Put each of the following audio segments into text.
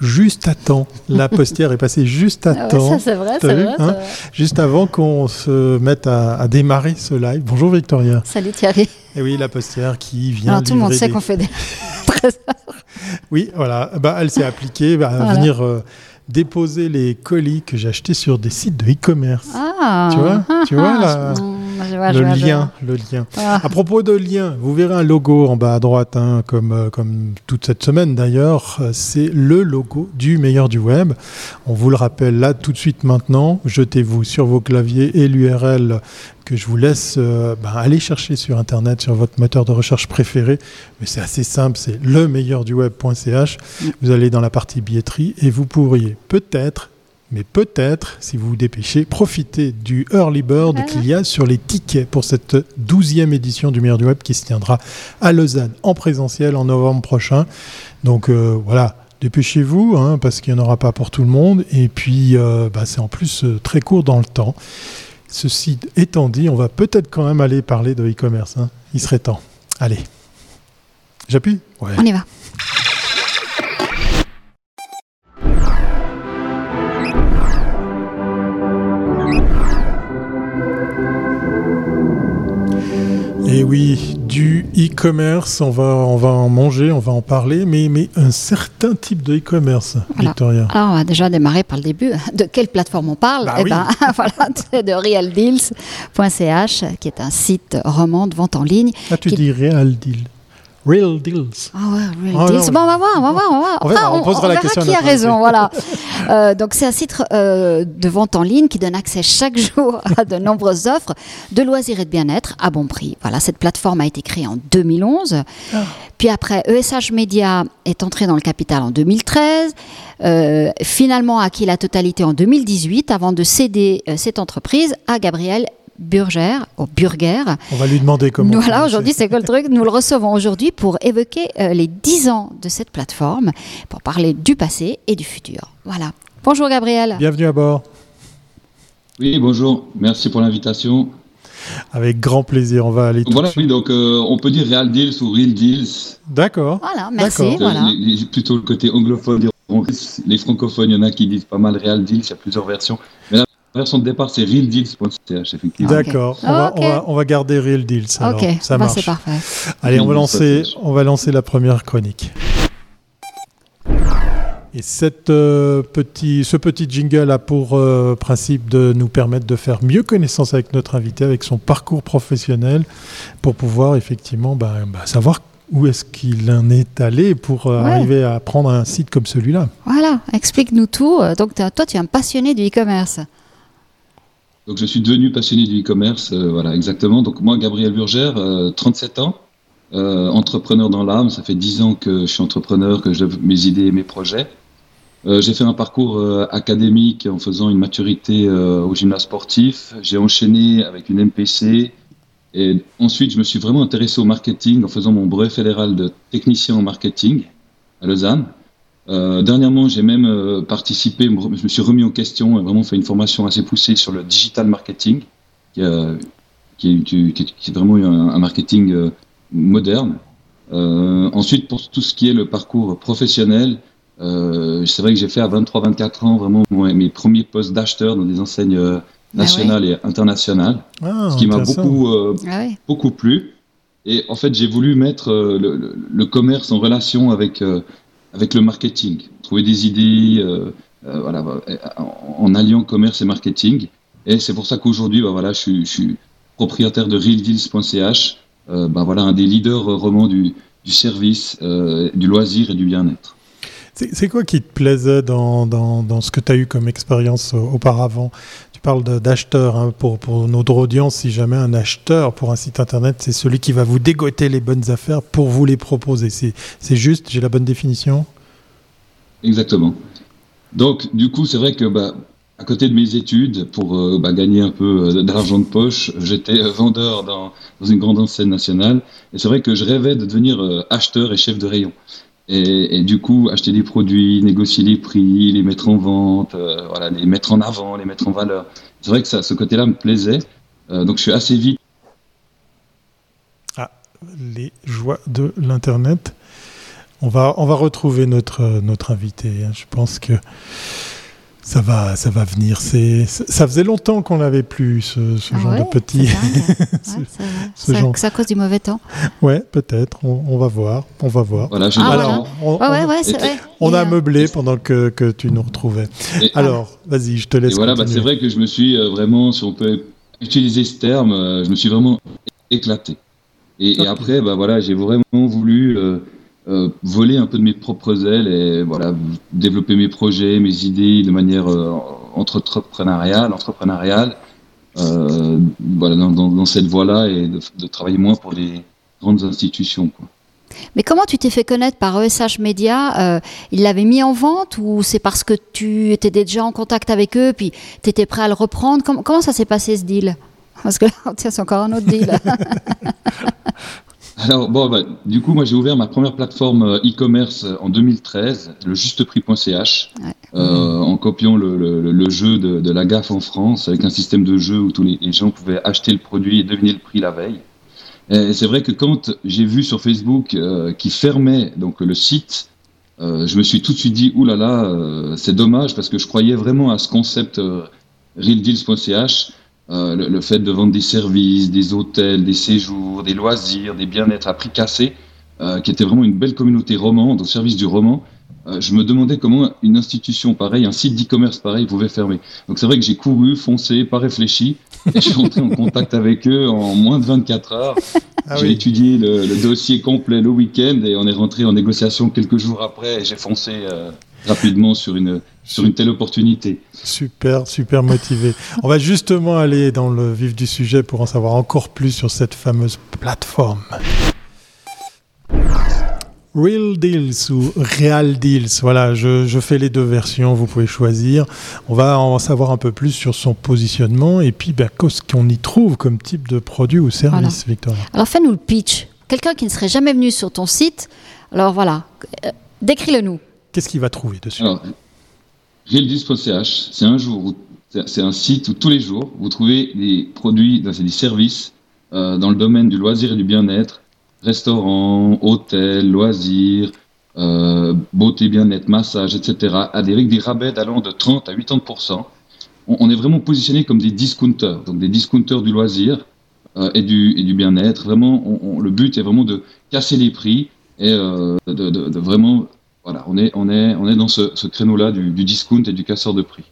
juste à temps. La postière est passée juste à Ah ouais, temps. ça c'est vrai, c'est vrai. hein vrai. Juste avant qu'on se mette à, à démarrer ce live. Bonjour Victoria. Salut Thierry. Et oui, la postière qui vient. Alors tout le monde sait des- qu'on fait des trésors. Oui, voilà. Bah, elle s'est appliquée bah, à venir euh, déposer les colis que j'ai achetés sur des sites de e-commerce. Ah, Tu vois ah, Tu vois, ah, je- mm, je vois, je le je lien, le lien. Ah, À propos de lien, vous verrez un logo en bas à droite, hein, comme, euh, comme toute cette semaine d'ailleurs. Euh, C'est le logo du meilleur du web. On vous le rappelle là tout de suite maintenant. Jetez-vous sur vos claviers et l'URL que je vous laisse euh, ben, aller chercher sur Internet, sur votre moteur de recherche préféré. Mais c'est assez simple, c'est le meilleur du web.ch. Vous allez dans la partie billetterie et vous pourriez peut-être mais peut-être, si vous vous dépêchez, profiter du early bird qu'il y a sur les tickets pour cette douzième édition du meilleur du web qui se tiendra à Lausanne en présentiel en novembre prochain. Donc euh, voilà, dépêchez-vous hein, parce qu'il n'y en aura pas pour tout le monde. Et puis euh, bah, c'est en plus euh, très court dans le temps. Ceci étant dit, on va peut-être quand même aller parler de e-commerce. hein. Il serait temps. Allez. J'appuie? Ouais. on y va. Oui, du e-commerce, on va, on va en manger, on va en parler, mais, mais un certain type de e-commerce, Voilà. Victoria. Alors on va déjà démarrer par le début. De quelle plateforme on parle? Bah Eh oui. ben, voilà, c'est de realdeals.ch, qui est un site roman de vente en ligne. Ah, tu qui- dis Real Deal. Real Deals. Ah ouais, Real Oh Deals. non, bon, on va voir, on va voir, on va voir. On verra, on posera la verra question à qui a raison, voilà. Euh, donc c'est un site euh, de vente en ligne qui donne accès chaque jour à de nombreuses offres de loisirs et de bien-être à bon prix. Voilà, cette plateforme a été créée en 2011. Ah. Puis après, ESH Media est entré dans le capital en 2013. euh, finalement a acquis la totalité en 2018 avant de céder euh, cette entreprise à Gabriel Burger, au Burger, On va lui demander comment. nous, voilà, aujourd'hui, c'est quoi le truc Nous le recevons aujourd'hui pour évoquer euh, les 10 ans de cette plateforme, pour parler du passé et du futur. Voilà. Bonjour Gabriel. Bienvenue à bord. Oui, bonjour, merci pour l'invitation. Avec grand plaisir, on va aller tout Voilà, de suite. oui, donc euh, on peut dire Real Deals ou Real Deals. D'accord. Voilà, merci. Voilà. les- les- plutôt le côté anglophone. Les francophones, il y en a qui disent pas mal Real Deals, il y a plusieurs versions. Mais la version de départ, c'est realdeals.ch, effectivement. Ah, ok. D'accord. On, va, on, va, on va garder Real Deals. alors. ok, ça bah, marche. c'est parfait. Allez, on va, lancer, on va lancer la première chronique. Et cette, euh, petit, ce petit jingle a pour euh, principe de nous permettre de faire mieux connaissance avec notre invité, avec son parcours professionnel, pour pouvoir effectivement bah, bah, savoir où est-ce qu'il en est allé pour euh, Ouais. arriver à prendre un site comme celui-là. Voilà, explique-nous tout. Donc, toi, tu es un passionné du e-commerce. Donc je suis devenu passionné du e-commerce, euh, voilà, exactement. Donc moi, Gabriel Burgère, euh, 37 ans, euh, entrepreneur dans l'âme. Ça fait 10 ans que je suis entrepreneur, que développe mes idées et mes projets. Euh, j'ai fait un parcours euh, académique en faisant une maturité euh, au gymnase sportif. J'ai enchaîné avec une MPC. Et ensuite, je me suis vraiment intéressé au marketing en faisant mon brevet fédéral de technicien en marketing à Lausanne. Euh, dernièrement, j'ai même euh, participé, je me suis remis en question et vraiment fait une formation assez poussée sur le digital marketing, qui, euh, qui, est, qui- qui- qui est vraiment un, un marketing euh, moderne. Euh, ensuite, pour tout ce qui est le parcours professionnel, euh, c'est vrai que j'ai fait à 23-24 ans vraiment mon- mes premiers postes d'acheteur dans des enseignes euh, Ah nationales et internationales, Ah, ce qui m'a beaucoup euh, Ah beaucoup plu. Et en fait, j'ai voulu mettre euh, le, le- le commerce en relation avec, euh, avec le marketing, trouver des idées euh, euh, voilà, en, alliant commerce et marketing. Et c'est pour ça qu'aujourd'hui, bah, voilà, je, suis, propriétaire de realdeals.ch, euh, bah, voilà, un des leaders romans du, service, du loisir et du bien-être. C'est quoi qui te plaisait dans, dans, ce que tu as eu comme expérience auparavant? Tu parles d'acheteur hein, pour, pour notre audience. Si jamais un acheteur pour un site internet, c'est celui qui va vous dégoter les bonnes affaires pour vous les proposer. C'est juste J'ai la bonne définition? Exactement. Donc, du coup, c'est vrai que bah, à côté de mes études, pour euh, bah, gagner un peu euh, d'argent de poche, j'étais euh, vendeur dans, dans une grande enseigne nationale. Et c'est vrai que je rêvais de devenir acheteur et chef de rayon. Et, et du coup, acheter des produits, négocier les prix, les mettre en vente, voilà, les mettre en avant, les mettre en valeur. C'est vrai que ça, ce côté-là me plaisait. Donc, je suis assez vite les joies de l'Internet. On va, on va retrouver notre, notre invité. Hein. Je pense que ça va, ça va venir. C'est, ça faisait longtemps qu'on n'avait plus ce, ce Ah genre ouais, de petit. c'est Ouais, genre. À cause du mauvais temps. ouais, peut-être. On, on va voir. On va voir. Voilà, Ah, Alors, voilà. on, Ouais, ouais, on- ouais, c'est et- vrai. on Et, a euh, meublé pendant que, que tu nous retrouvais. Et- Alors, vas-y, je te Et laisse. voilà, bah, c'est vrai que je me suis euh, vraiment, si on peut utiliser ce terme, euh, je me suis vraiment éclaté. Et, et après, bah voilà, j'ai vraiment voulu euh, voler un peu de mes propres ailes et voilà, développer mes projets, mes idées de manière euh, entrepreneuriale, entrepreneuriale. Euh, voilà, dans, dans- dans cette voie-là et de, de travailler moins pour les grandes institutions. Quoi. Mais comment tu t'es fait connaître par ESH Media euh, Ils l'avaient mis en vente ou c'est parce que tu étais déjà en contact avec eux puis tu étais prêt à le reprendre? Comment, comment ça s'est passé ce deal? Parce que là, tiens, c'est encore un autre deal. Alors, bon, bah, du coup, moi, j'ai ouvert ma première plateforme euh, e-commerce euh, en 2013, le justeprix.ch, Ouais. euh, en copiant le, le- le jeu de, de la GAF en France, avec un système de jeu où tous les, les gens pouvaient acheter le produit et deviner le prix la veille. Et c'est vrai que quand j'ai vu sur Facebook euh, qu'ils fermaient donc, le site, euh, je me suis tout de suite dit, oulala, là là, euh, c'est dommage, parce que je croyais vraiment à ce concept euh, realdeals.ch, euh, le, le fait de vendre des services, des hôtels, des séjours, des loisirs, des bien-être à prix cassé, euh, qui était vraiment une belle communauté romande au service du roman. Euh, je me demandais comment une institution pareille, un site d'e-commerce pareil pouvait fermer. Donc c'est vrai que j'ai couru, foncé, pas réfléchi, et je suis entré en contact avec eux en moins de 24 heures. Ah j'ai oui. étudié le, le dossier complet le week-end et on est rentré en négociation quelques jours après et j'ai foncé euh, rapidement sur une, sur une telle opportunité. Super, super motivé. On va justement aller dans le vif du sujet pour en savoir encore plus sur cette fameuse plateforme. Real Deals ou Real Deals, voilà, je, je fais les deux versions, vous pouvez choisir. On va en savoir un peu plus sur son positionnement et puis ben, qu'est-ce qu'on y trouve comme type de produit ou service, Victoria? Alors fais-nous le pitch. Quelqu'un qui ne serait jamais venu sur ton site, alors voilà, euh, décris-le nous. Qu'est-ce qu'il va trouver dessus Alors, realdeals.ch, c'est un jour, c'est un site où tous les jours vous trouvez des produits, des services euh, dans le domaine du loisir et du bien-être, restaurants, hôtels, loisirs, euh, beauté, bien-être, massage, etc. Avec des rabais allant de 30 à 80%. On, est vraiment positionné comme des discounters, donc des discounters du loisir euh, et du, et du bien-être. Vraiment, le but est vraiment de casser les prix et de vraiment voilà, on est, on est, on est dans ce, ce créneau-là du, du discount et du casseur de prix.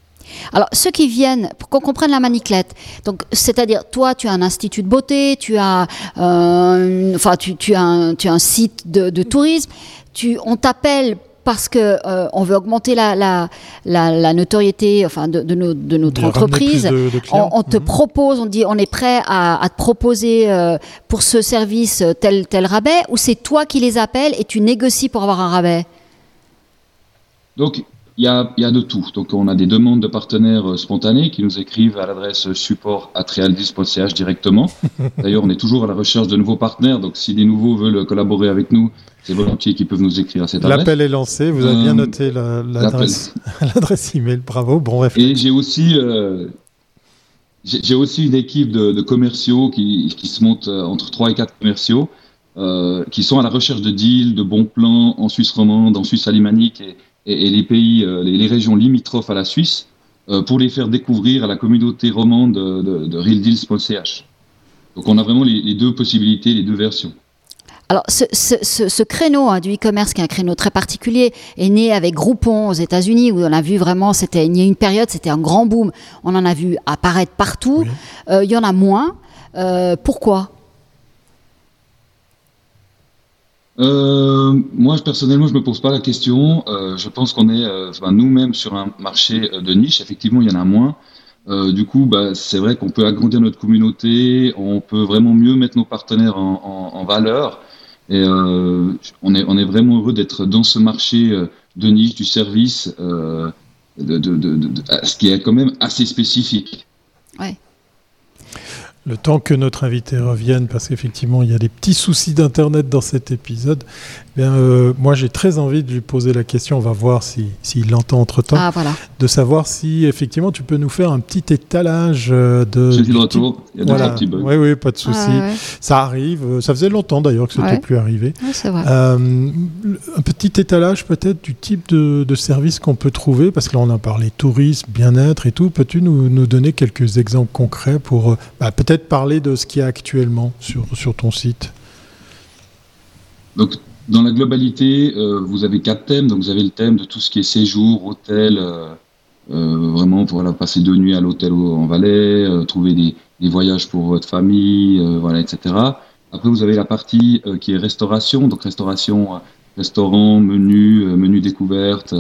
Alors, ceux qui viennent, pour qu'on comprenne la maniclette, donc c'est-à-dire, toi, tu as un institut de beauté, tu as, euh, une- enfin, tu, tu as un, tu as un site de, de tourisme, tu, on t'appelle parce que euh, on veut augmenter la, la, la, la notoriété, enfin, de, de, nos- de notre De entreprise. de-. On, on te Mhm. propose, on dit, on est prêt à, à te proposer euh, pour ce service tel tel rabais, ou c'est toi qui les appelles et tu négocies pour avoir un rabais? Donc, il y a, il y a de tout. Donc, on a des demandes de partenaires euh, spontanés qui nous écrivent à l'adresse support directement. D'ailleurs, on est toujours à la recherche de nouveaux partenaires. Donc, si des nouveaux veulent collaborer avec nous, c'est volontiers qu'ils peuvent nous écrire à cette adresse. L'appel est lancé, vous avez bien Euh, noté la- l'adresse l'adresse email, bravo, bon réflexe. Et j'ai aussi, euh, j'ai aussi une équipe de, de commerciaux qui, qui se monte entre 3 et 4 commerciaux euh, qui sont à la recherche de deals, de bons plans en Suisse romande, en Suisse alémanique et, et- et les pays, euh, les, les régions limitrophes à la Suisse euh, pour les faire découvrir à la communauté romande de, de, de realdeals.ch. Donc on a vraiment les, les deux possibilités, les deux versions. Alors, ce, ce- ce- ce créneau hein, du e-commerce, qui est un créneau très particulier, est né avec Groupon aux États-Unis, où on a vu vraiment, c'était, il y a une période, c'était un grand boom. On en a vu apparaître partout. Oui. Euh, il y en a moins. Euh, pourquoi? Euh, moi, personnellement, je me pose pas la question. Euh, je pense qu'on est euh, nous-mêmes sur un marché de niche. Effectivement, il y en a moins. Du coup, bah, c'est vrai qu'on peut agrandir notre communauté. On peut vraiment mieux mettre nos partenaires en, valeur. Et on, est, vraiment heureux d'être dans ce marché de niche du service, ce qui est quand même assez spécifique. Le temps que notre invité revienne, parce qu'effectivement, il y a des petits soucis d'Internet dans cet épisode, eh bien, euh, moi j'ai très envie de lui poser la question, on va voir s'il si, l'entend entre-temps, ah, voilà. de savoir si effectivement tu peux nous faire un petit étalage euh, de... J'ai de retour, il y a voilà. petits bugs. Oui, oui, pas de souci. Ah, ouais. Ça arrive, ça faisait longtemps d'ailleurs que ce n'était plus arrivé. Vrai. Euh, un petit étalage peut-être du type de, de service qu'on peut trouver, parce que là on a parlé tourisme, bien-être et tout, peux-tu nous, nous, donner quelques exemples concrets pour bah, peut-être parler de ce qu'il y a actuellement sur, sur ton site Donc, dans la globalité, euh, vous avez quatre thèmes. Donc, vous avez le thème de tout ce qui est séjour, hôtel, euh, euh, vraiment pour voilà, passer deux nuits à l'hôtel en Valais, trouver des, des, voyages pour votre famille, voilà, etc. Après, vous avez la partie qui est restauration. Donc, restauration, restaurant, menu, menu découverte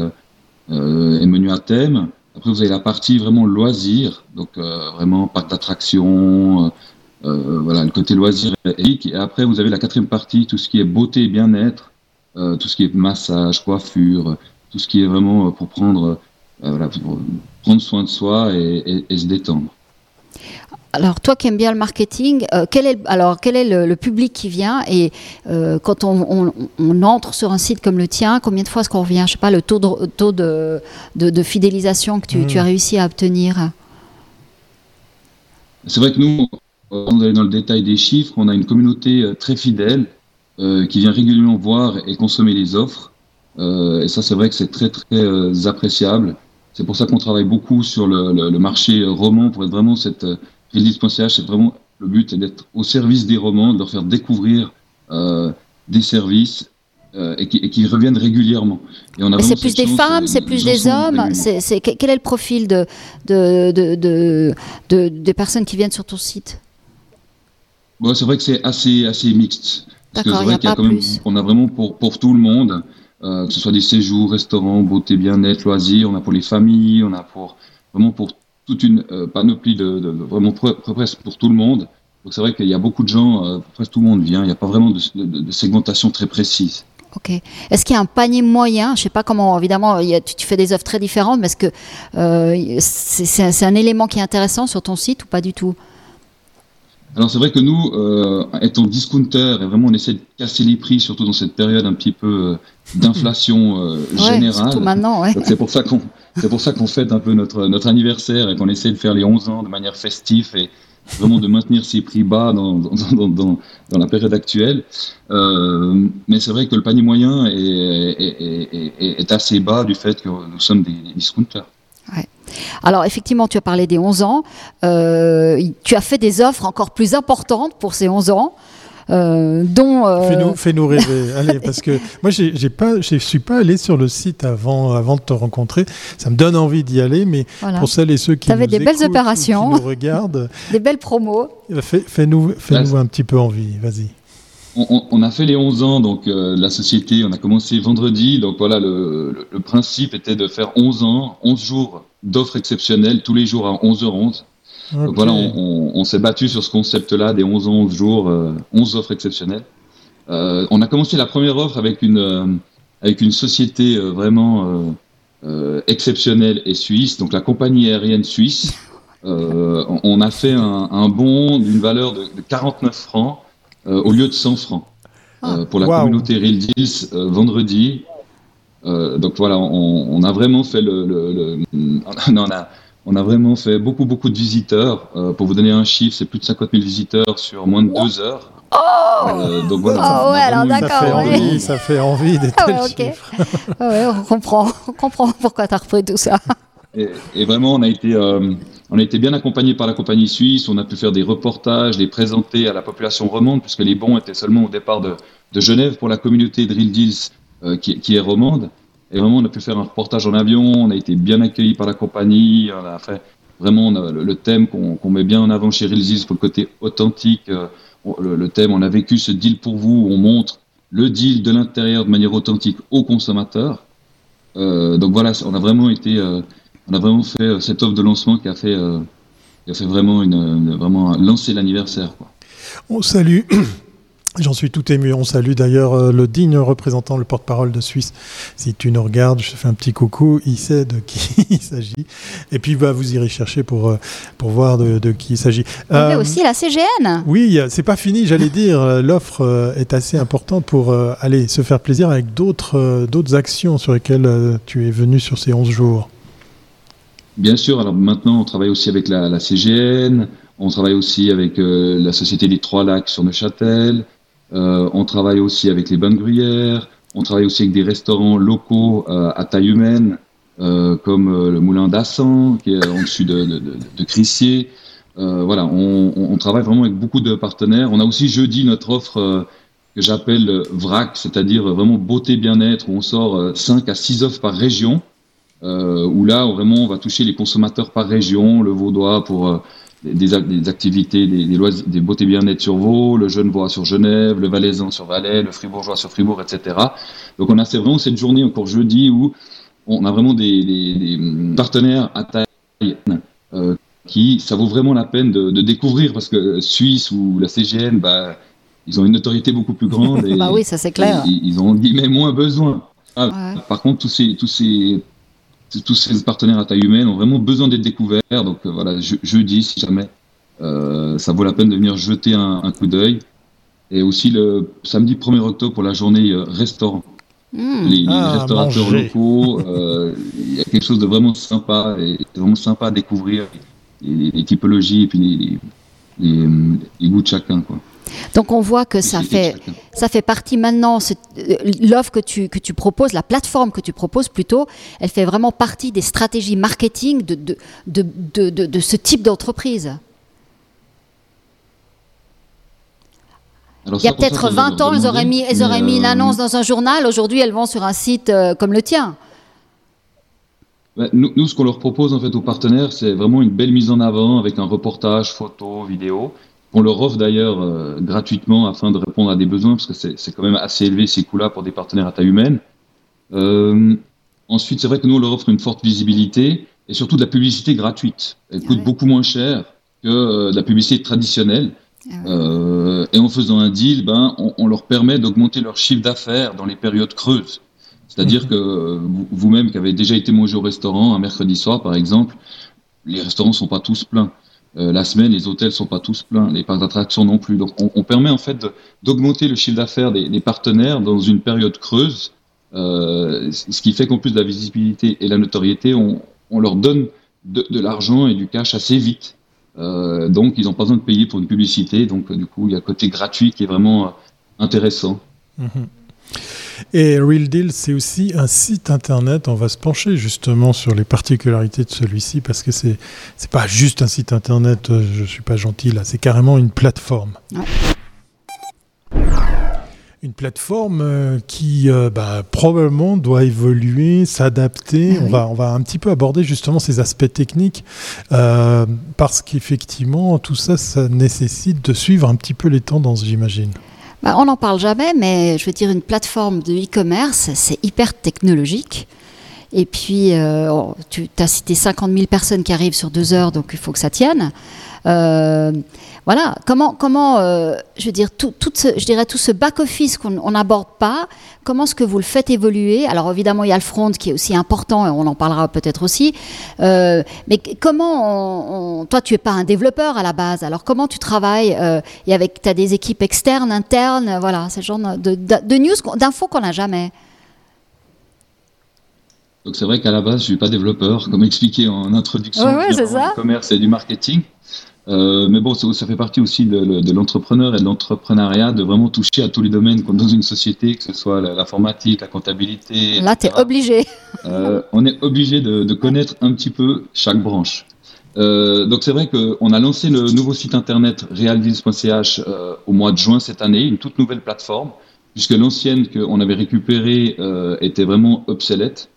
et menu à thème. Après, vous avez la partie vraiment loisir, donc euh, vraiment parc d'attractions, euh, voilà, le côté loisir et, après, vous avez la quatrième partie, tout ce qui est beauté et bien-être, euh, tout ce qui est massage, coiffure, tout ce qui est vraiment pour prendre, voilà, prendre soin de soi et se détendre. Alors, toi qui aimes bien le marketing, euh, quel est, alors, quel est le, le public qui vient Et euh, quand on, on, on, entre sur un site comme le tien, combien de fois est-ce qu'on revient? Je sais pas, le taux de, taux de, de, de fidélisation que tu, mmh. tu, as réussi à obtenir C'est vrai que nous, on est dans le détail des chiffres, on a une communauté euh, très fidèle euh, qui vient régulièrement voir et consommer les offres. Euh, et ça, c'est vrai que c'est très, très appréciable. C'est pour ça qu'on travaille beaucoup sur le, le, le, marché roman pour être vraiment cette C'est vraiment le but est d'être au service des romans, de leur faire découvrir euh, des services euh, et, qui, et, qui, reviennent régulièrement. C'est plus des femmes, c'est plus des hommes. C'est quel est le profil de, de, de, de, de, des personnes qui viennent sur ton site? Bon, C'est vrai que c'est assez, assez mixte. D'accord, il n'y a, qu a pas plus. Même, on a vraiment pour, pour tout le monde, euh, que ce soit des séjours, restaurants, beauté, bien-être, loisirs, on a pour les familles, on a pour vraiment pour toute une euh, panoplie de, de, de vraiment presque pour tout le monde. Donc c'est vrai qu'il y a beaucoup de gens, euh, presque tout le monde vient. Il n'y a pas vraiment de, de segmentation très précise. Ok. Est-ce qu'il y a un panier moyen? Je ne sais pas comment, évidemment, a, tu, tu, fais des offres très différentes, mais est-ce que euh, c'est un, un, élément qui est intéressant sur ton site ou pas du tout? Alors c'est vrai que nous, euh, étant discounter, et vraiment on essaie de casser les prix, surtout dans cette période un petit peu d'inflation euh, ouais, générale. Surtout maintenant, ouais. C'est pour ça qu'on c'est pour ça qu'on fête un peu notre notre anniversaire et qu'on essaie de faire les 11 ans de manière festive et vraiment de maintenir ces prix bas dans dans, la période actuelle. Euh, mais c'est vrai que le panier moyen est, assez bas du fait que nous sommes des, des discounters. Ouais. Alors effectivement, tu as parlé des 11 ans. Euh, tu as fait des offres encore plus importantes pour ces 11 ans. Euh, dont euh... fais-nous fais -nous rêver. Allez parce que moi j'ai pas je suis pas allé sur le site avant avant de te rencontrer. Ça me donne envie d'y aller mais voilà. pour celles et ceux qui avais des écoutent, belles opérations. qui nous regardent des belles promos. fais-nous fais -nous un petit peu envie. Vas-y. On, on, a fait les 11 ans, donc euh, la société, on a commencé vendredi. Donc voilà, le, le, le, principe était de faire 11 ans, 11 jours d'offres exceptionnelles, tous les jours à 11h11. Okay. Donc voilà, on, on s'est battu sur ce concept-là, des 11 ans, 11 jours, euh, 11 offres exceptionnelles. Euh, on a commencé la première offre avec une, euh, avec une société euh, vraiment exceptionnelle et suisse, donc la compagnie aérienne suisse. on a fait un, un bon d'une valeur de, de 49 francs au lieu de 100 francs euh, pour la wow. communauté Real Deals vendredi. donc voilà, on, a vraiment fait le, le, le on a on a vraiment fait beaucoup beaucoup de visiteurs. pour vous donner un chiffre, c'est plus de 50 000 visiteurs sur moins de deux heures. Oh euh, donc voilà. Oh ouais, alors d'accord. Ouais. Ça fait envie des ah ouais, okay. ouais, on comprend, on comprend pourquoi tu as repris tout ça. Et, et, vraiment, on a été, euh, on a été bien accompagné par la compagnie suisse. On a pu faire des reportages, les présenter à la population romande, puisque les bons étaient seulement au départ de, de Genève pour la communauté Drill Deals euh, qui, qui, est romande. Et vraiment, on a pu faire un reportage en avion. On a été bien accueilli par la compagnie. On a fait vraiment le, thème qu'on qu met bien en avant chez Deals pour le côté authentique. Euh, le, thème, on a vécu ce deal pour vous. On montre le deal de l'intérieur de manière authentique aux consommateurs. Euh, donc voilà, on a vraiment été on a vraiment fait euh, cette offre de lancement qui a fait, euh, qui a fait vraiment, une, une vraiment lancer l'anniversaire. On salue J'en suis tout ému. On salue d'ailleurs euh, le digne représentant, le porte-parole de Suisse. Si tu nous regardes, je te fais un petit coucou. Il sait de qui il s'agit. Et puis, bah, vous irez chercher pour, euh, pour voir de, qui il s'agit. Il y a aussi la CGN. Oui, c'est pas fini, j'allais dire. L'offre est assez importante pour aller se faire plaisir avec d'autres d'autres actions sur lesquelles tu es venu sur ces 11 jours. Bien sûr. Alors maintenant, on travaille aussi avec la, CGN. On travaille aussi avec la Société des Trois Lacs sur Neuchâtel. Euh, on travaille aussi avec les bonnes gruyères. On travaille aussi avec des restaurants locaux euh, à taille humaine, euh, comme le Moulin d'Assan, qui est en dessus de, de, Crissier. voilà, on, travaille vraiment avec beaucoup de partenaires. On a aussi jeudi notre offre que j'appelle VRAC, c'est-à-dire vraiment beauté bien-être, où on sort 5 à 6 offres par région, où là, vraiment, on va toucher les consommateurs par région, le Vaudois pour des, activités, des, des, des beautés bien-être sur Vaud, le Genevois sur Genève, le Valaisan sur Valais, le Fribourgeois sur Fribourg, etc. Donc on a vraiment cette journée encore jeudi où on a vraiment des, partenaires à taille euh, qui, ça vaut vraiment la peine de, découvrir parce que Suisse ou la CGN, bah, ils ont une autorité beaucoup plus grande. Et, bah oui, ça c'est clair. ils ont moins besoin. Ah, par contre, tous ces, tous ces tous ces partenaires à taille humaine ont vraiment besoin d'être découverts. Donc euh, voilà, je, jeudi, si jamais, euh, ça vaut la peine de venir jeter un, coup d'œil. Et aussi le samedi 1er octobre pour la journée euh, restaurant. Hmm. Les, ah, restaurateurs locaux, il y a quelque chose de vraiment sympa et vraiment sympa à découvrir les, typologies et puis les, les goûts de chacun. Quoi. Donc on voit que ça fait, ça fait partie maintenant, euh, l'offre que tu, que tu proposes, la plateforme que tu proposes plutôt, elle fait vraiment partie des stratégies marketing de, de, de, de, de ce type d'entreprise. Il y a peut-être 20 ans, elles auraient mis, elles auraient mis une euh, annonce dans un journal. Aujourd'hui, elles vont sur un site euh, comme le tien. Nous, nous, ce qu'on leur propose en fait aux partenaires, c'est vraiment une belle mise en avant avec un reportage, photo, vidéo. On leur offre d'ailleurs euh, gratuitement afin de répondre à des besoins, parce que c'est quand même assez élevé ces coûts-là pour des partenaires à taille humaine. Euh, ensuite, c'est vrai que nous, on leur offre une forte visibilité et surtout de la publicité gratuite. Elle coûte beaucoup moins cher que euh, de la publicité traditionnelle. Ah et en faisant un deal, ben, on, leur permet d'augmenter leur chiffre d'affaires dans les périodes creuses. C'est-à-dire mhm. que vous-même qui avez déjà été manger au restaurant un mercredi soir, par exemple, les restaurants ne sont pas tous pleins. Euh, la semaine, les hôtels sont pas tous pleins, les parcs d'attractions non plus. Donc, on, permet en fait d'augmenter le chiffre d'affaires des, partenaires dans une période creuse, euh, ce qui fait qu'en plus de la visibilité et la notoriété, on, leur donne de, l'argent et du cash assez vite. Euh, donc, ils n'ont pas besoin de payer pour une publicité. Donc, du coup, il y a un côté gratuit qui est vraiment intéressant. Mm-hmm. Et Real Deal, c'est aussi un site internet. On va se pencher justement sur les particularités de celui-ci parce que c'est c'est pas juste un site internet. Euh, je suis pas gentil là. C'est carrément une plateforme. Une plateforme euh, qui euh, bah, probablement doit évoluer, s'adapter. Ah on, va, on va un petit peu aborder justement ces aspects techniques parce qu'effectivement tout ça, ça nécessite de suivre un petit peu les tendances, j'imagine. Bah, on n'en parle jamais, mais je veux dire, une plateforme de e-commerce, c'est hyper technologique. Et puis, euh, oh, tu as cité 50 000 personnes qui arrivent sur deux heures, donc il faut que ça tienne. Euh, voilà, comment, comment euh, je veux dire, tout, ce, je dirais tout ce back-office qu'on n'aborde pas, comment est-ce que vous le faites évoluer? Alors évidemment, il y a le front qui est aussi important, et on en parlera peut-être aussi. Mais comment, toi, tu es pas un développeur à la base, alors comment tu travailles Et avec, tu as des équipes externes, internes, voilà, ce genre de, de, news, d'infos qu'on n'a jamais. Donc c'est vrai qu'à la base, je suis pas développeur, comme expliqué en introduction. Ouais, ça. Du commerce et du marketing. Euh, mais bon, ça, fait partie aussi de, l'entrepreneur et de l'entrepreneuriat de vraiment toucher à tous les domaines comme dans une société, que ce soit l'informatique, la, comptabilité. Là, tu es obligé. Euh, on est obligé de, connaître un petit peu chaque branche. Euh, donc c'est vrai qu'on a lancé le nouveau site internet realdeals.ch au mois de juin cette année, une toute nouvelle plateforme, puisque l'ancienne qu'on avait récupérée était vraiment obsolète.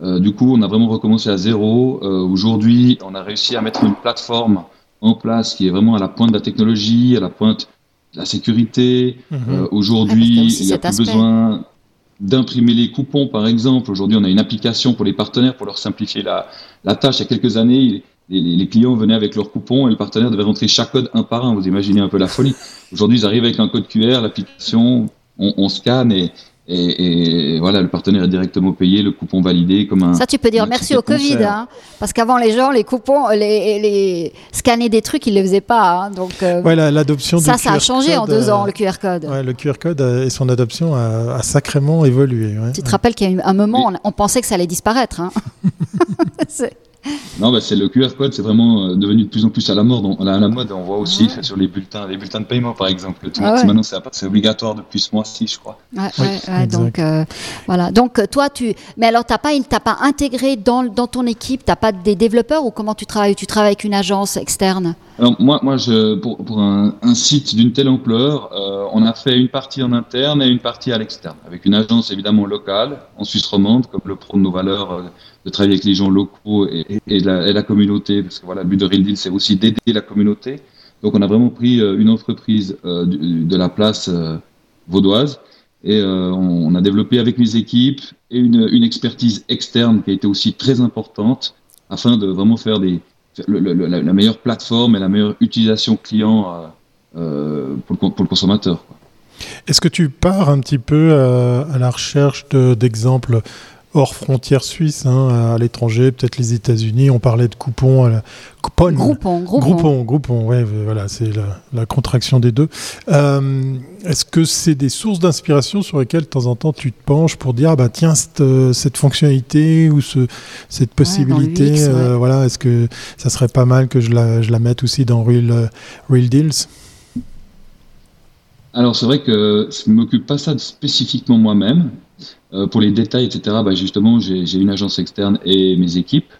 Du coup, on a vraiment recommencé à zéro. Aujourd'hui, on a réussi à mettre une plateforme en place qui est vraiment à la pointe de la technologie, à la pointe de la sécurité. Mhm. Euh, aujourd'hui, ah, il n'y a plus besoin d'imprimer les coupons, par exemple. Aujourd'hui, on a une application pour les partenaires pour leur simplifier la, la tâche. Il y a quelques années, les, clients venaient avec leurs coupons et le partenaire devait rentrer chaque code un par un. Vous imaginez un peu la folie. Aujourd'hui, ils arrivent avec un code QR, l'application, on, on, scanne et, et, voilà, le partenaire est directement payé, le coupon validé comme un. Ça, tu peux dire merci au Covid, hein, parce qu'avant les gens, les coupons, les, les scanner des trucs, ils ne les faisaient pas. Hein, donc. Euh, ouais, l'adoption. Ça, ça a changé en deux ans le QR code. Ouais, le QR code et son adoption a, sacrément évolué. tu te rappelles qu'il y a eu un moment, on, pensait que ça allait disparaître. Hein. Non, bah, c'est le QR code, c'est vraiment euh, devenu de plus en plus à la mode. On, à la mode, on voit aussi sur les bulletins, les bulletins de paiement, par exemple. Tout, ah Maintenant, c'est obligatoire depuis ce mois-ci, je crois. Ouais, donc euh, voilà. Donc toi, tu. Mais alors, t'as pas, t'as pas intégré dans, dans ton équipe, t'as pas des développeurs ou comment tu travailles? Tu travailles avec une agence externe? Alors moi, moi pour, un, site d'une telle ampleur, euh, on a fait une partie en interne et une partie à l'externe, avec une agence évidemment locale en Suisse romande, comme le pro de nos valeurs de travailler avec les gens locaux et, la, communauté, parce que voilà, le but de Real c'est aussi d'aider la communauté. Donc on a vraiment pris euh, une entreprise euh, de, la place euh, vaudoise et on, a développé avec mes équipes et une, expertise externe qui a été aussi très importante afin de vraiment faire des, la, meilleure plateforme et la meilleure utilisation client pour le, pour, le, consommateur. Est-ce que tu pars un petit peu à la recherche d'exemples hors frontières suisses, hein, à l'étranger, peut-être les États-Unis. On parlait de coupons, à la... coupon. Groupon, groupon. Groupon, ouais, voilà, c'est la, contraction des deux. Euh, est-ce que c'est des sources d'inspiration sur lesquelles de temps en temps tu te penches pour dire, ah bah tiens, cette, euh, fonctionnalité ou ce, cette possibilité, euh, voilà, est-ce que ça serait pas mal que je la, je la mette aussi dans Real, Real Deals? Alors c'est vrai que je ne m'occupe pas ça spécifiquement moi-même. Euh, pour les détails, etc., bah, justement, j'ai une agence externe et mes équipes.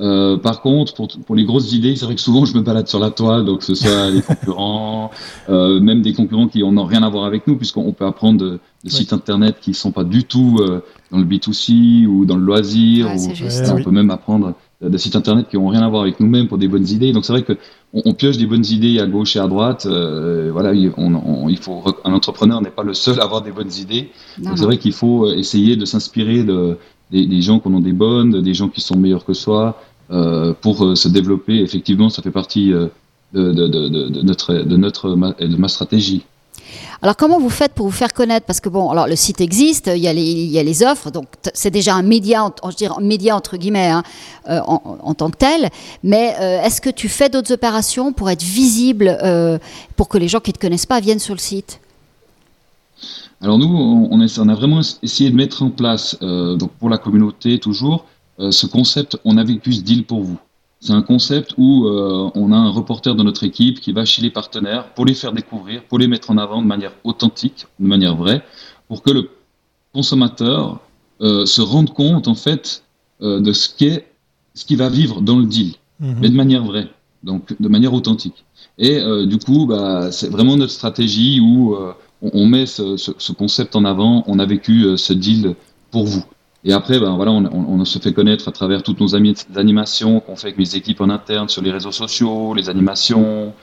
Euh, par contre, pour, pour, les grosses idées, c'est vrai que souvent je me balade sur la toile, donc que ce soit les concurrents, euh, même des concurrents qui n'ont rien à voir avec nous, puisqu'on peut apprendre de, sites internet qui ne sont pas du tout euh, dans le B2C ou dans le loisir. ou, on peut même apprendre des sites internet qui n'ont rien à voir avec nous-mêmes pour des bonnes idées. Donc c'est vrai que on, pioche des bonnes idées à gauche et à droite. Euh, voilà, on, il faut un entrepreneur n'est pas le seul à avoir des bonnes idées. C'est vrai qu'il faut euh, essayer de s'inspirer de, des, gens qui ont des bonnes, des gens qui sont meilleurs que soi, euh, pour euh, se développer. Effectivement, ça fait partie de, de, de, notre de notre de ma stratégie. Alors comment vous faites pour vous faire connaître? Parce que bon, alors le site existe, il y a les, offres, donc c'est déjà un média, média entre guillemets hein, euh, en, tant que tel. Mais euh, est-ce que tu fais d'autres opérations pour être visible, euh, pour que les gens qui ne te connaissent pas viennent sur le site? Alors nous, on, on, a vraiment essayé de mettre en place, donc pour la communauté toujours, ce concept « on a vécu ce deal pour vous ». C'est un concept où euh, on a un reporter dans notre équipe qui va chez les partenaires pour les faire découvrir, pour les mettre en avant de manière authentique, de manière vraie, pour que le consommateur euh, se rende compte en fait euh, de ce qu'est ce qu'il va vivre dans le deal, mhm. mais de manière vraie, donc de manière authentique. Et du coup, bah, c'est vraiment notre stratégie où on, on, met ce, ce, ce, concept en avant. On a vécu ce deal pour vous. Et après, ben voilà, on, on, se fait connaître à travers toutes nos animations qu'on fait avec mes équipes en interne sur les réseaux sociaux, les animations,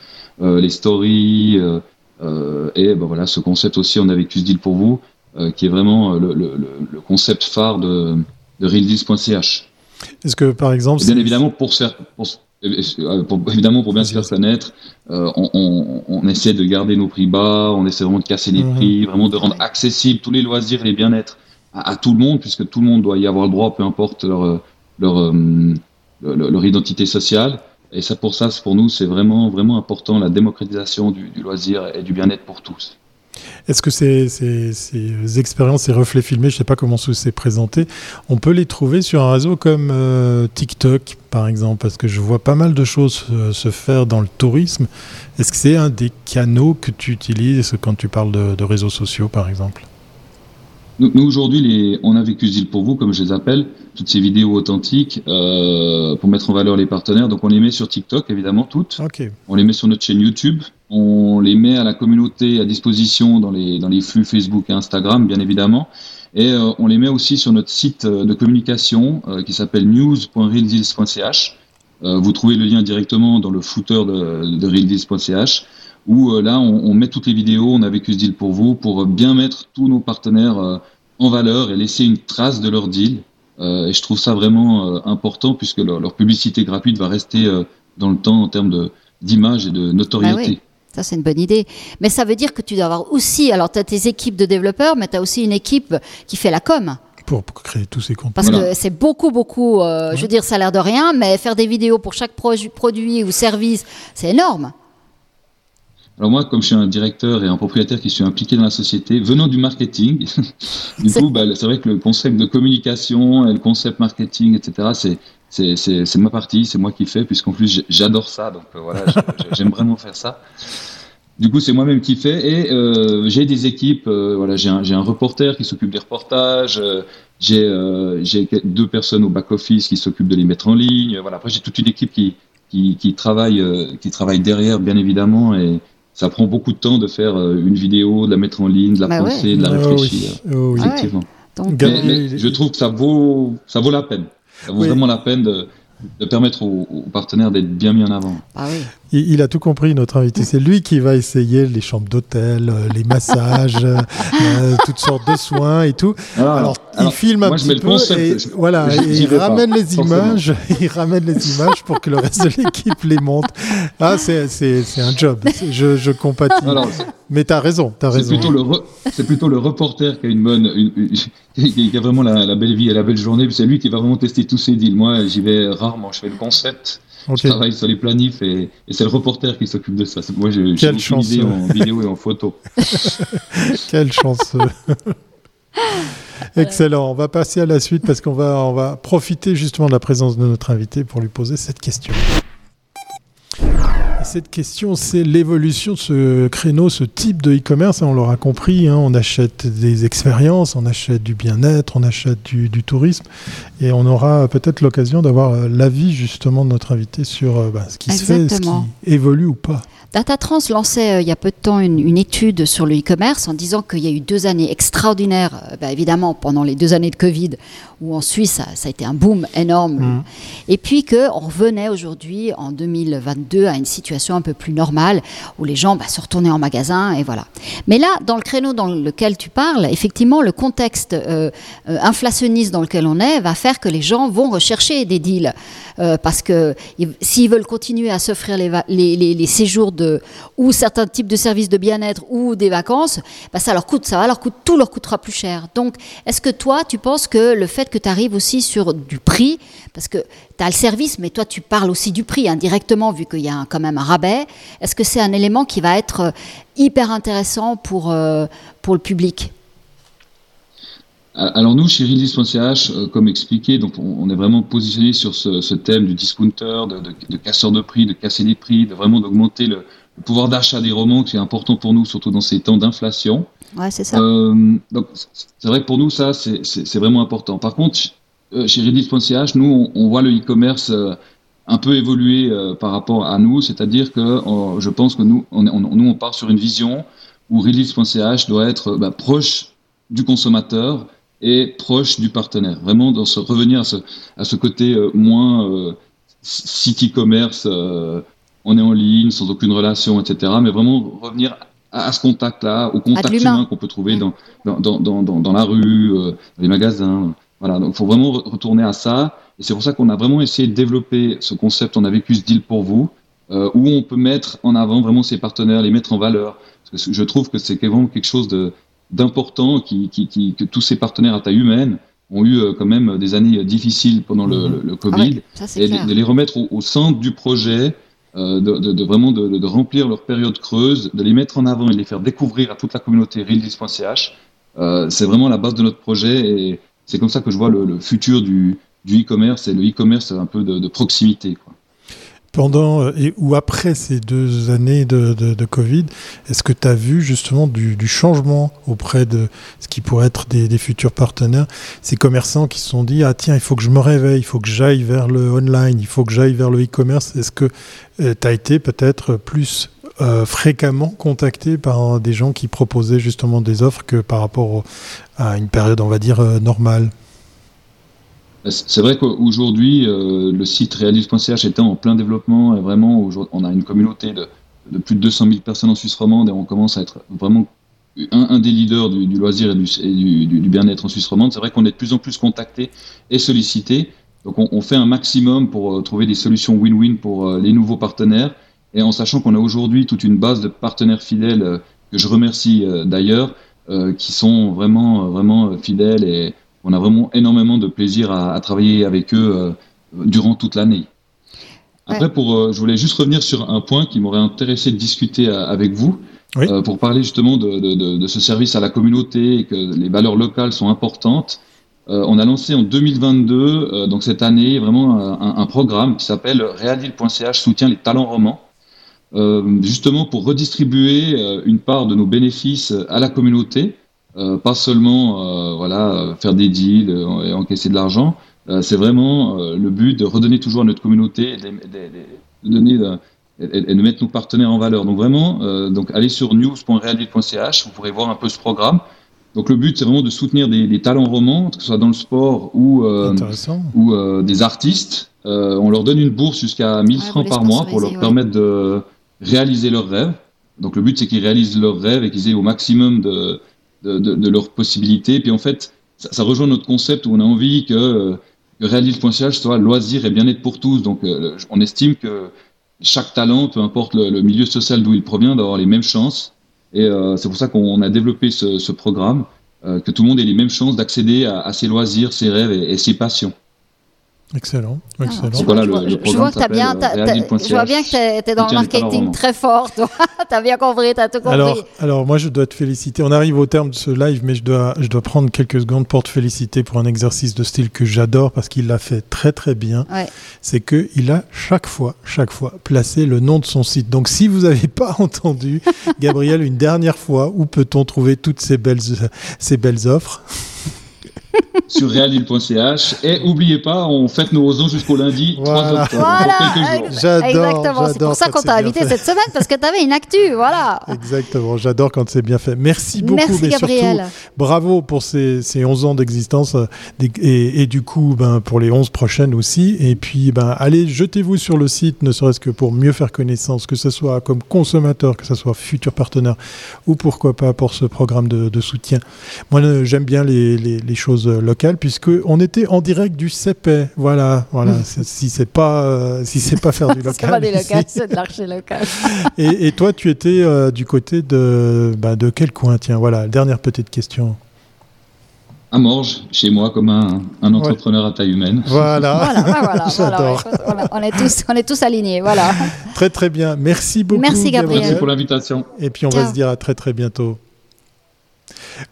euh, les stories. Euh, euh, et ben voilà, ce concept aussi, on a vécu ce deal pour vous, euh, qui est vraiment le, le, le, concept phare de, de realdeals.ch. Est-ce que par exemple, bien évidemment pour faire, pour, pour, évidemment pour bien se faire connaître, on, on, on, essaie de garder nos prix bas, on essaie vraiment de casser les mmh. prix, vraiment de rendre accessibles tous les loisirs et les bien-être à, tout le monde, puisque tout le monde doit y avoir le droit, peu importe leur, leur, euh, leur, identité sociale. Et ça, pour ça, pour nous, c'est vraiment, vraiment important la démocratisation du, loisir et du bien-être pour tous. Est-ce que ces, ces, expériences, ces reflets filmés, je ne sais pas comment c'est présenté, on peut les trouver sur un réseau comme euh, TikTok, par exemple Parce que je vois pas mal de choses se faire dans le tourisme. Est-ce que c'est un des canaux que tu utilises quand tu parles de réseaux sociaux, par exemple? Nous, nous aujourd'hui, on a vécu ce pour vous, comme je les appelle, toutes ces vidéos authentiques euh, pour mettre en valeur les partenaires. Donc on les met sur TikTok, évidemment, toutes. On les met sur notre chaîne YouTube. On les met à la communauté à disposition dans les, dans les flux Facebook et Instagram, bien évidemment. Et euh, on les met aussi sur notre site euh, de communication euh, qui s'appelle news.realdeals.ch. Euh, vous trouvez le lien directement dans le footer de, de realdeals.ch où euh, là, on, met toutes les vidéos, on a vécu ce deal pour vous, pour bien mettre tous nos partenaires euh, en valeur et laisser une trace de leur deal et je trouve ça vraiment important puisque leur, publicité gratuite va rester dans le temps en termes d'image et de notoriété. Bah ça, c'est une bonne idée. Mais ça veut dire que tu dois avoir aussi, alors tu as tes équipes de développeurs, mais tu as aussi une équipe qui fait la com. Pour, créer tous ces contenus. Parce que c'est beaucoup, beaucoup, euh, je veux dire, ça a l'air de rien, mais faire des vidéos pour chaque produit ou service, c'est énorme. Alors moi, comme je suis un directeur et un propriétaire qui suis impliqué dans la société, venant du marketing, du coup, bah, c'est vrai que le concept de communication et le concept marketing, etc., c'est ma partie, c'est moi qui fais, puisqu'en plus j'adore ça, donc euh, voilà, j'aime vraiment faire ça. Du coup, c'est moi-même qui fais et euh, j'ai des équipes. Euh, voilà, j'ai un, un, reporter qui s'occupe des reportages. Euh, j'ai euh, deux personnes au back office qui s'occupent de les mettre en ligne. Voilà. Après, j'ai toute une équipe qui qui, qui travaille qui travaille derrière, bien évidemment, et ça prend beaucoup de temps de faire une vidéo, de la mettre en ligne, de la bah penser, de la ah réfléchir. Oh oui. Effectivement. Ah mais, je trouve que ça vaut ça vaut la peine. Ça vaut vraiment la peine de de permettre aux, partenaires d'être bien mis en avant. Ah oui. Il, a tout compris, notre invité. C'est lui qui va essayer les chambres d'hôtel, euh, les massages, euh, euh, toutes sortes de soins et tout. Alors, il filme un petit peu et voilà, il ramène les images, il ramène les images pour que le reste de l'équipe les monte. Ah, c'est un job. Je, je compatis. Mais tu as raison, as raison. C'est plutôt, le reporter qui a une bonne, qui a vraiment la, belle vie et la belle journée. C'est lui qui va vraiment tester tous ses deals. Moi, j'y vais rarement. Je fais le concept. Je travaille sur les planifs et, c'est le reporter qui s'occupe de ça. Moi, j'ai une idée en vidéo et en photo. Quelle chance. Excellent. On va passer à la suite parce qu'on va, on va profiter justement de la présence de notre invité pour lui poser cette question. Cette question, c'est l'évolution de ce créneau, ce type de e-commerce. On l'aura compris, hein, on achète des expériences, on achète du bien-être, on achète du, tourisme. Et on aura peut-être l'occasion d'avoir l'avis justement de notre invité sur euh, bah, ce qui se fait, ce qui évolue ou pas. Datatrans lançait euh, il y a peu de temps une, étude sur le e-commerce en disant qu'il y a eu deux années extraordinaires, euh, bah, évidemment pendant les deux années de Covid, où en Suisse ça, a été un boom énorme, mmh. et puis qu'on revenait aujourd'hui en 2022 à une situation un peu plus normale, où les gens bah, se retournaient en magasin, et voilà. Mais là, dans le créneau dans lequel tu parles, effectivement, le contexte euh, inflationniste dans lequel on est va faire que les gens vont rechercher des deals, parce que s'ils veulent continuer à s'offrir les, les, séjours de, ou certains types de services de bien-être ou des vacances, bah, ça leur coûte, ça leur coûte, tout leur coûtera plus cher. Donc, est-ce que toi, tu penses que le fait que tu arrives aussi sur du prix, parce que tu as le service, mais toi, tu parles aussi du prix indirectement, vu qu'il y a quand même un rabais, est-ce que c'est un élément qui va être euh, hyper intéressant pour, euh, pour le public? Alors nous, chez Release.ch, euh, comme expliqué, donc on, est vraiment positionné sur ce, thème du discounter, de, casseur de prix, de casser les prix, de vraiment d'augmenter le, pouvoir d'achat des romans, qui est important pour nous, surtout dans ces temps d'inflation. Ouais, c'est ça. Euh, donc c'est vrai que pour nous, ça, c'est vraiment important. Par contre, euh, chez Release.ch, nous, on, voit le e-commerce un peu évoluer par rapport à nous, c'est-à-dire que je pense que nous on, nous, on part sur une vision où Release.ch doit être bah, proche du consommateur, et proche du partenaire. Vraiment, dans ce, revenir à ce, à ce côté euh, moins euh, city commerce, euh, on est en ligne, sans aucune relation, etc. Mais vraiment revenir à, ce contact-là, au contact humain qu'on peut trouver dans, dans, dans, dans, dans la rue, dans les magasins. Voilà, donc il faut vraiment retourner à ça. Et c'est pour ça qu'on a vraiment essayé de développer ce concept. On a vécu ce deal pour vous, où on peut mettre en avant vraiment ses partenaires, les mettre en valeur. Parce que je trouve que c'est vraiment quelque chose d'important qui, qui, qui, que tous ces partenaires à taille humaine ont eu euh, quand même des années difficiles pendant le, mhm. le, Covid ah et de, les remettre au, centre du projet, euh, de, de, de, vraiment de, remplir leur période creuse, de les mettre en avant et de les faire découvrir à toute la communauté realdeals.ch. Euh, c'est vraiment la base de notre projet et c'est comme ça que je vois le, futur du, e-commerce et le e-commerce un peu de, proximité. Pendant euh, et, ou après ces deux années de, Covid, est-ce que tu as vu justement du, changement auprès de ce qui pourrait être des, des, futurs partenaires, ces commerçants qui se sont dit, ah tiens, il faut que je me réveille, il faut que j'aille vers le online, il faut que j'aille vers le e-commerce. Est-ce que euh, tu as été peut-être plus euh, fréquemment contacté par des gens qui proposaient justement des offres que par rapport à une période, on va dire, normale. C'est vrai qu'aujourd'hui, euh, le site realis.ch étant en plein développement, et vraiment, on a une communauté de, plus de 200 000 personnes en Suisse romande et on commence à être vraiment un, des leaders du, loisir et du, bien-être en Suisse romande, c'est vrai qu'on est de plus en plus contacté et sollicité. Donc on, fait un maximum pour trouver des solutions win-win pour les nouveaux partenaires, et en sachant qu'on a aujourd'hui toute une base de partenaires fidèles que je remercie d'ailleurs, qui sont vraiment vraiment fidèles et on a vraiment énormément de plaisir à, travailler avec eux durant toute l'année. Après, pour, je voulais juste revenir sur un point qui m'aurait intéressé de discuter avec vous. Euh, pour parler justement de, ce service à la communauté et que les valeurs locales sont importantes. Euh, on a lancé en 2022, euh, donc cette année, vraiment un, programme qui s'appelle Realdeal.ch soutient les talents romans, justement pour redistribuer une part de nos bénéfices à la communauté, pas seulement voilà faire des deals et encaisser de l'argent. c'est vraiment le but de redonner toujours à notre communauté, de, de donner et, de mettre nos partenaires en valeur. Donc vraiment, euh, donc allez sur news.realdeal.ch, vous pourrez voir un peu ce programme. Donc le but, c'est vraiment de soutenir des, talents romans, que ce soit dans le sport ou, euh, ou euh, des artistes. on leur donne une bourse jusqu'à 1000 francs par mois pour leur permettre de réaliser leurs rêves. Donc le but, c'est qu'ils réalisent leurs rêves et qu'ils aient au maximum de, de, de, leurs possibilités. Puis en fait, ça, rejoint notre concept où on a envie que, que realdeal.ch soit loisir et bien-être pour tous. Donc on estime que chaque talent, peu importe le, milieu social d'où il provient, d'avoir les mêmes chances. Et euh, c'est pour ça qu'on a développé ce, programme, euh, que tout le monde ait les mêmes chances d'accéder à, ses loisirs, ses rêves et ses passions. Excellent, excellent. je, vois, que bien, euh, je vois bien que tu es, dans le marketing très fort, tu as bien compris, tu as tout compris. Alors, alors, moi, je dois te féliciter. On arrive au terme de ce live, mais je dois, je dois prendre quelques secondes pour te féliciter pour un exercice de style que j'adore parce qu'il l'a fait très, très bien. C'est qu'il a chaque fois, chaque fois placé le nom de son site. Donc, si vous n'avez pas entendu, Gabriel, une dernière fois, où peut-on trouver toutes ces belles, ces belles offres? Sur realdeal.ch. Et n'oubliez pas, on fête nos rosons jusqu'au lundi 3 octobre. Voilà, J'adore. C'est pour ça qu'on t'a invité cette semaine, parce que tu avais une actu. Voilà. Exactement. J'adore quand c'est bien fait. Merci beaucoup. Merci, Gabriel. bravo pour ces, ces 11 ans d'existence euh, et, et, du coup, ben, pour les 11 prochaines aussi. Et puis, ben, allez, jetez-vous sur le site, ne serait-ce que pour mieux faire connaissance, que ce soit comme consommateur, que ce soit futur partenaire ou pourquoi pas pour ce programme de, de soutien. Moi, j'aime bien les, les, les choses local puisque on était en direct du CEPE. Voilà, voilà. si c'est pas euh, si c'est pas faire du local. c'est pas des locales, c'est de l'arché local. et, et, toi, tu étais euh, du côté de bah, de quel coin Tiens, voilà, dernière petite question. À Morges, chez moi, comme un, un entrepreneur à taille humaine. Voilà, voilà, voilà, on, est tous, on est tous alignés, voilà. Très très bien, merci beaucoup. Merci Gabriel. Merci pour l'invitation. Et puis on va se dire à très très bientôt.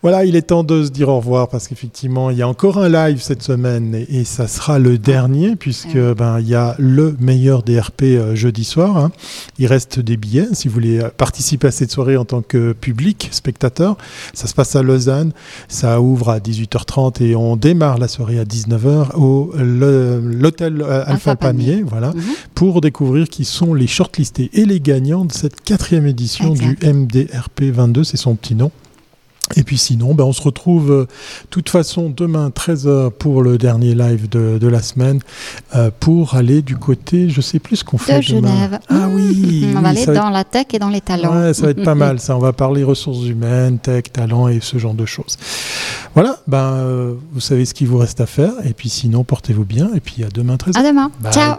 Voilà, il est temps de se dire au revoir parce qu'effectivement, il y a encore un live cette semaine et, ça sera le dernier puisque ben il y a le meilleur DRP euh, jeudi soir. Hein. Il reste des billets si vous voulez euh, participer à cette soirée en tant que public, spectateur. Ça se passe à Lausanne, ça ouvre à 18h30 et on démarre la soirée à 19h au l'hôtel euh, Alpha, Pamier, voilà, mhm. pour découvrir qui sont les shortlistés et les gagnants de cette quatrième édition du MDRP 22, c'est son petit nom. Et puis sinon, ben on se retrouve de euh, toute façon demain 13h pour le dernier live de, de la semaine euh, pour aller du côté, je sais plus ce qu'on fait de Genève. Ah oui, on va aller dans la tech et dans les talents. Ouais, ça va être pas mal ça. On va parler ressources humaines, tech, talents et ce genre de choses. Voilà, ben euh, vous savez ce qu'il vous reste à faire et puis sinon portez-vous bien et puis à demain 13h. À demain. Ciao.